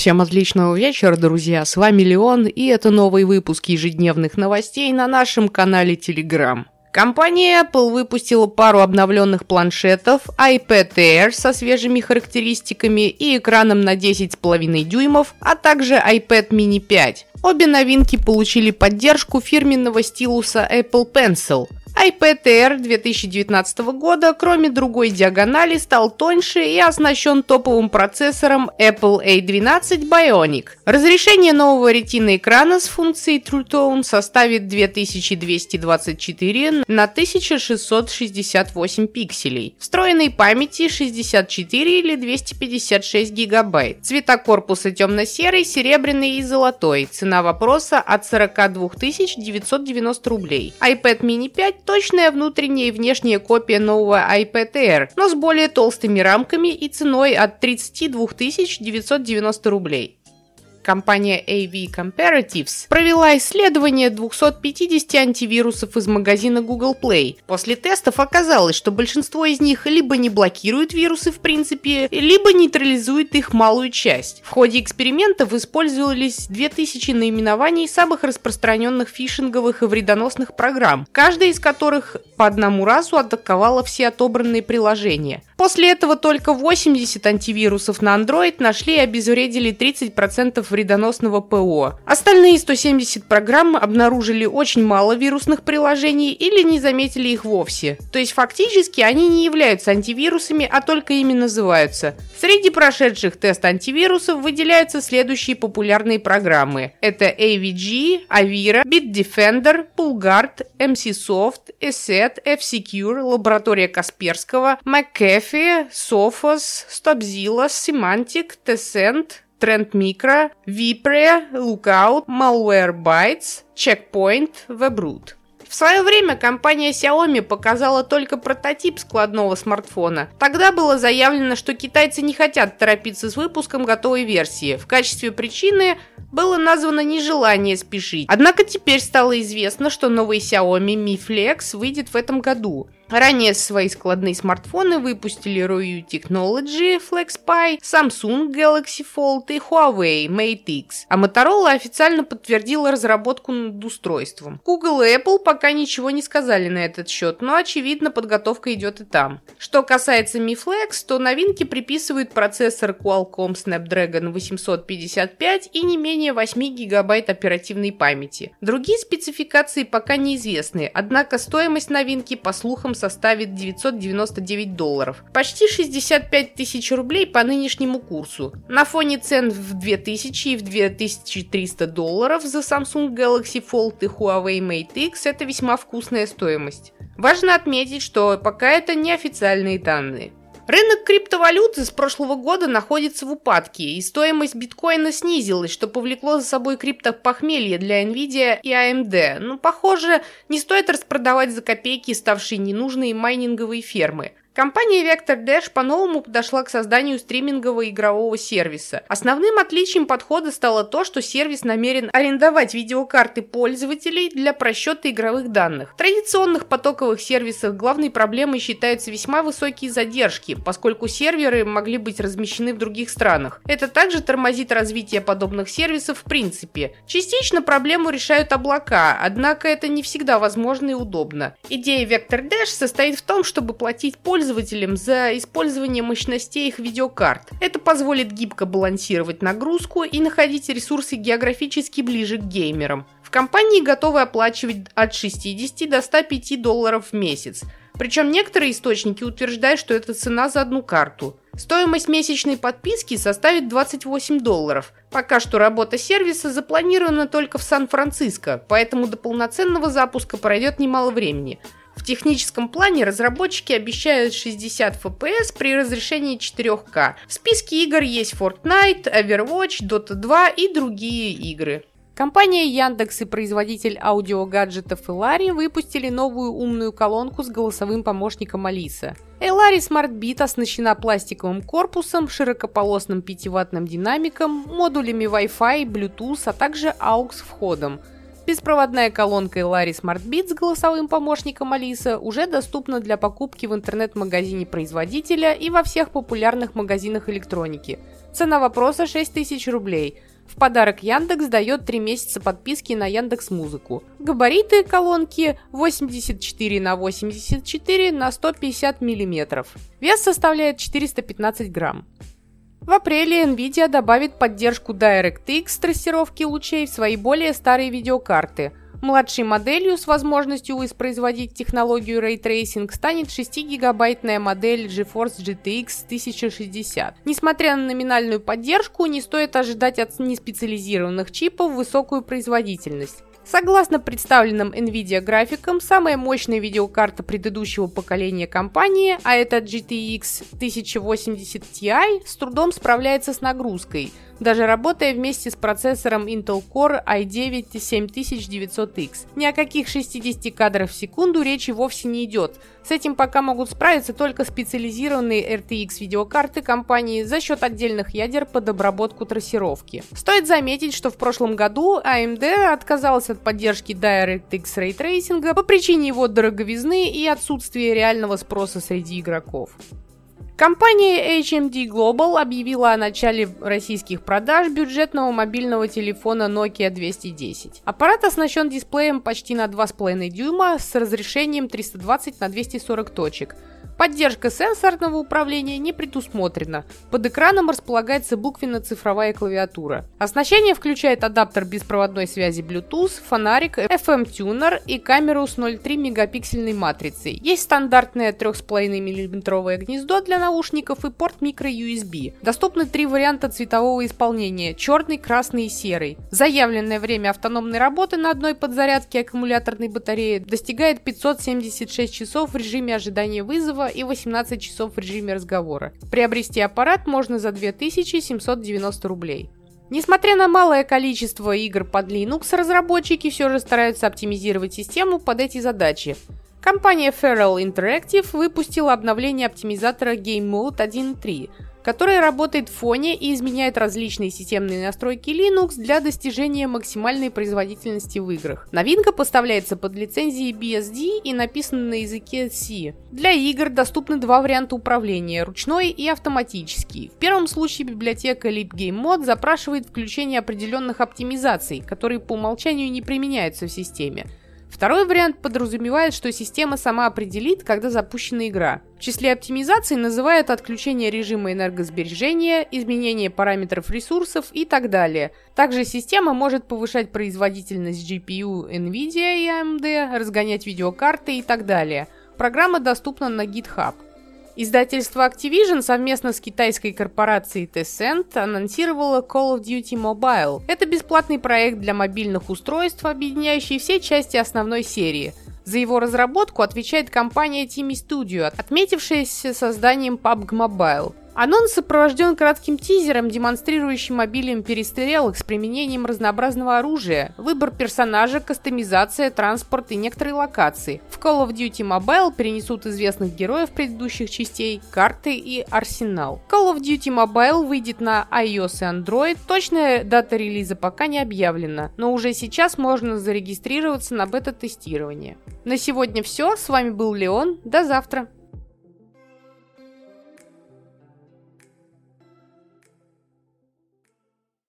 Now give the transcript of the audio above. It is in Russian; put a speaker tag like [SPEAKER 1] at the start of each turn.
[SPEAKER 1] Всем отличного вечера, друзья. С вами Леон, и это новый выпуск ежедневных новостей на нашем канале Telegram. Компания Apple выпустила пару обновленных планшетов iPad Air со свежими характеристиками и экраном на 10,5 дюймов, а также iPad mini 5. Обе новинки получили поддержку фирменного стилуса Apple Pencil – iPad Air 2019 года, кроме другой диагонали, стал тоньше и оснащен топовым процессором Apple A12 Bionic. Разрешение нового ретина экрана с функцией True Tone составит 2224 на 1668 пикселей. Встроенной памяти 64 или 256 гигабайт. Цвета корпуса темно-серый, серебряный и золотой. Цена вопроса от 42 990 рублей. iPad mini 5 точная внутренняя и внешняя копия нового iPad Air, но с более толстыми рамками и ценой от 32 990 рублей. Компания AV Comparatives провела исследование 250 антивирусов из магазина Google Play. После тестов оказалось, что большинство из них либо не блокируют вирусы в принципе, либо нейтрализуют их малую часть. В ходе экспериментов использовались 2000 наименований самых распространенных фишинговых и вредоносных программ, каждая из которых по одному разу атаковала все отобранные приложения. После этого только 80 антивирусов на Android нашли и обезвредили 30% вредоносного ПО. Остальные 170 программ обнаружили очень мало вирусных приложений или не заметили их вовсе. То есть фактически они не являются антивирусами, а только ими называются. Среди прошедших тест антивирусов выделяются следующие популярные программы. Это AVG, Avira, Bitdefender, Pulgard, MCSoft, ESET, F-Secure, лаборатория Касперского, McAfee, Sophos, Stopzilla, Semantic, Tessent, Trend Micro, Vipre, Lookout, Malwarebytes, Checkpoint, Webroot. В свое время компания Xiaomi показала только прототип складного смартфона. Тогда было заявлено, что китайцы не хотят торопиться с выпуском готовой версии. В качестве причины было названо нежелание спешить. Однако теперь стало известно, что новый Xiaomi Mi Flex выйдет в этом году. Ранее свои складные смартфоны выпустили Royu Technology FlexPi, Samsung Galaxy Fold и Huawei Mate X, а Motorola официально подтвердила разработку над устройством. Google и Apple пока ничего не сказали на этот счет, но очевидно подготовка идет и там. Что касается Mi Flex, то новинки приписывают процессор Qualcomm Snapdragon 855 и не менее 8 гигабайт оперативной памяти. Другие спецификации пока неизвестны, однако стоимость новинки по слухам составит 999 долларов. Почти 65 тысяч рублей по нынешнему курсу. На фоне цен в 2000 и в 2300 долларов за Samsung Galaxy Fold и Huawei Mate X это весьма вкусная стоимость. Важно отметить, что пока это не официальные данные. Рынок криптовалюты с прошлого года находится в упадке, и стоимость биткоина снизилась, что повлекло за собой криптопохмелье для Nvidia и AMD. Но, похоже, не стоит распродавать за копейки ставшие ненужные майнинговые фермы. Компания Vector Dash по-новому подошла к созданию стримингового игрового сервиса. Основным отличием подхода стало то, что сервис намерен арендовать видеокарты пользователей для просчета игровых данных. В традиционных потоковых сервисах главной проблемой считаются весьма высокие задержки, поскольку серверы могли быть размещены в других странах. Это также тормозит развитие подобных сервисов в принципе. Частично проблему решают облака, однако это не всегда возможно и удобно. Идея Vector Dash состоит в том, чтобы платить пользователям пользователям за использование мощностей их видеокарт. Это позволит гибко балансировать нагрузку и находить ресурсы географически ближе к геймерам. В компании готовы оплачивать от 60 до 105 долларов в месяц. Причем некоторые источники утверждают, что это цена за одну карту. Стоимость месячной подписки составит 28 долларов. Пока что работа сервиса запланирована только в Сан-Франциско, поэтому до полноценного запуска пройдет немало времени. В техническом плане разработчики обещают 60 FPS при разрешении 4К. В списке игр есть Fortnite, Overwatch, Dota 2 и другие игры. Компания Яндекс и производитель аудиогаджетов Элари выпустили новую умную колонку с голосовым помощником Алиса. Элари Smart Beat оснащена пластиковым корпусом, широкополосным 5-ваттным динамиком, модулями Wi-Fi, Bluetooth, а также AUX входом – Беспроводная колонка Elari Smart Beat с голосовым помощником Алиса уже доступна для покупки в интернет-магазине производителя и во всех популярных магазинах электроники. Цена вопроса 6000 рублей. В подарок Яндекс дает 3 месяца подписки на Яндекс Музыку. Габариты колонки 84 на 84 на 150 мм. Вес составляет 415 грамм. В апреле Nvidia добавит поддержку DirectX трассировки лучей в свои более старые видеокарты. Младшей моделью с возможностью воспроизводить технологию Ray Tracing станет 6-гигабайтная модель GeForce GTX 1060. Несмотря на номинальную поддержку, не стоит ожидать от неспециализированных чипов высокую производительность. Согласно представленным NVIDIA графикам, самая мощная видеокарта предыдущего поколения компании, а это GTX 1080 Ti, с трудом справляется с нагрузкой – даже работая вместе с процессором Intel Core i9-7900X. Ни о каких 60 кадрах в секунду речи вовсе не идет. С этим пока могут справиться только специализированные RTX видеокарты компании за счет отдельных ядер под обработку трассировки. Стоит заметить, что в прошлом году AMD отказалась от поддержки DirectX Ray Tracing по причине его дороговизны и отсутствия реального спроса среди игроков. Компания HMD Global объявила о начале российских продаж бюджетного мобильного телефона Nokia 210. Аппарат оснащен дисплеем почти на 2,5 дюйма с разрешением 320 на 240 точек – Поддержка сенсорного управления не предусмотрена. Под экраном располагается буквенно-цифровая клавиатура. Оснащение включает адаптер беспроводной связи Bluetooth, фонарик, FM-тюнер и камеру с 0,3 мегапиксельной матрицей. Есть стандартное 3,5 мм гнездо для наушников и порт micro-USB. Доступны три варианта цветового исполнения – черный, красный и серый. Заявленное время автономной работы на одной подзарядке аккумуляторной батареи достигает 576 часов в режиме ожидания вызова и 18 часов в режиме разговора. Приобрести аппарат можно за 2790 рублей. Несмотря на малое количество игр под Linux, разработчики все же стараются оптимизировать систему под эти задачи. Компания Feral Interactive выпустила обновление оптимизатора Game Mode 1.3, который работает в фоне и изменяет различные системные настройки Linux для достижения максимальной производительности в играх. Новинка поставляется под лицензией BSD и написана на языке C. Для игр доступны два варианта управления – ручной и автоматический. В первом случае библиотека LibGameMod запрашивает включение определенных оптимизаций, которые по умолчанию не применяются в системе. Второй вариант подразумевает, что система сама определит, когда запущена игра. В числе оптимизаций называют отключение режима энергосбережения, изменение параметров ресурсов и так далее. Также система может повышать производительность GPU NVIDIA и AMD, разгонять видеокарты и так далее. Программа доступна на GitHub. Издательство Activision совместно с китайской корпорацией Tencent анонсировало Call of Duty Mobile. Это бесплатный проект для мобильных устройств, объединяющий все части основной серии. За его разработку отвечает компания Timi Studio, отметившаяся созданием PUBG Mobile. Анонс сопровожден кратким тизером, демонстрирующим обилием перестрелок с применением разнообразного оружия, выбор персонажа, кастомизация, транспорт и некоторые локации. В Call of Duty Mobile перенесут известных героев предыдущих частей, карты и арсенал. Call of Duty Mobile выйдет на iOS и Android, точная дата релиза пока не объявлена, но уже сейчас можно зарегистрироваться на бета-тестирование. На сегодня все, с вами был Леон, до завтра!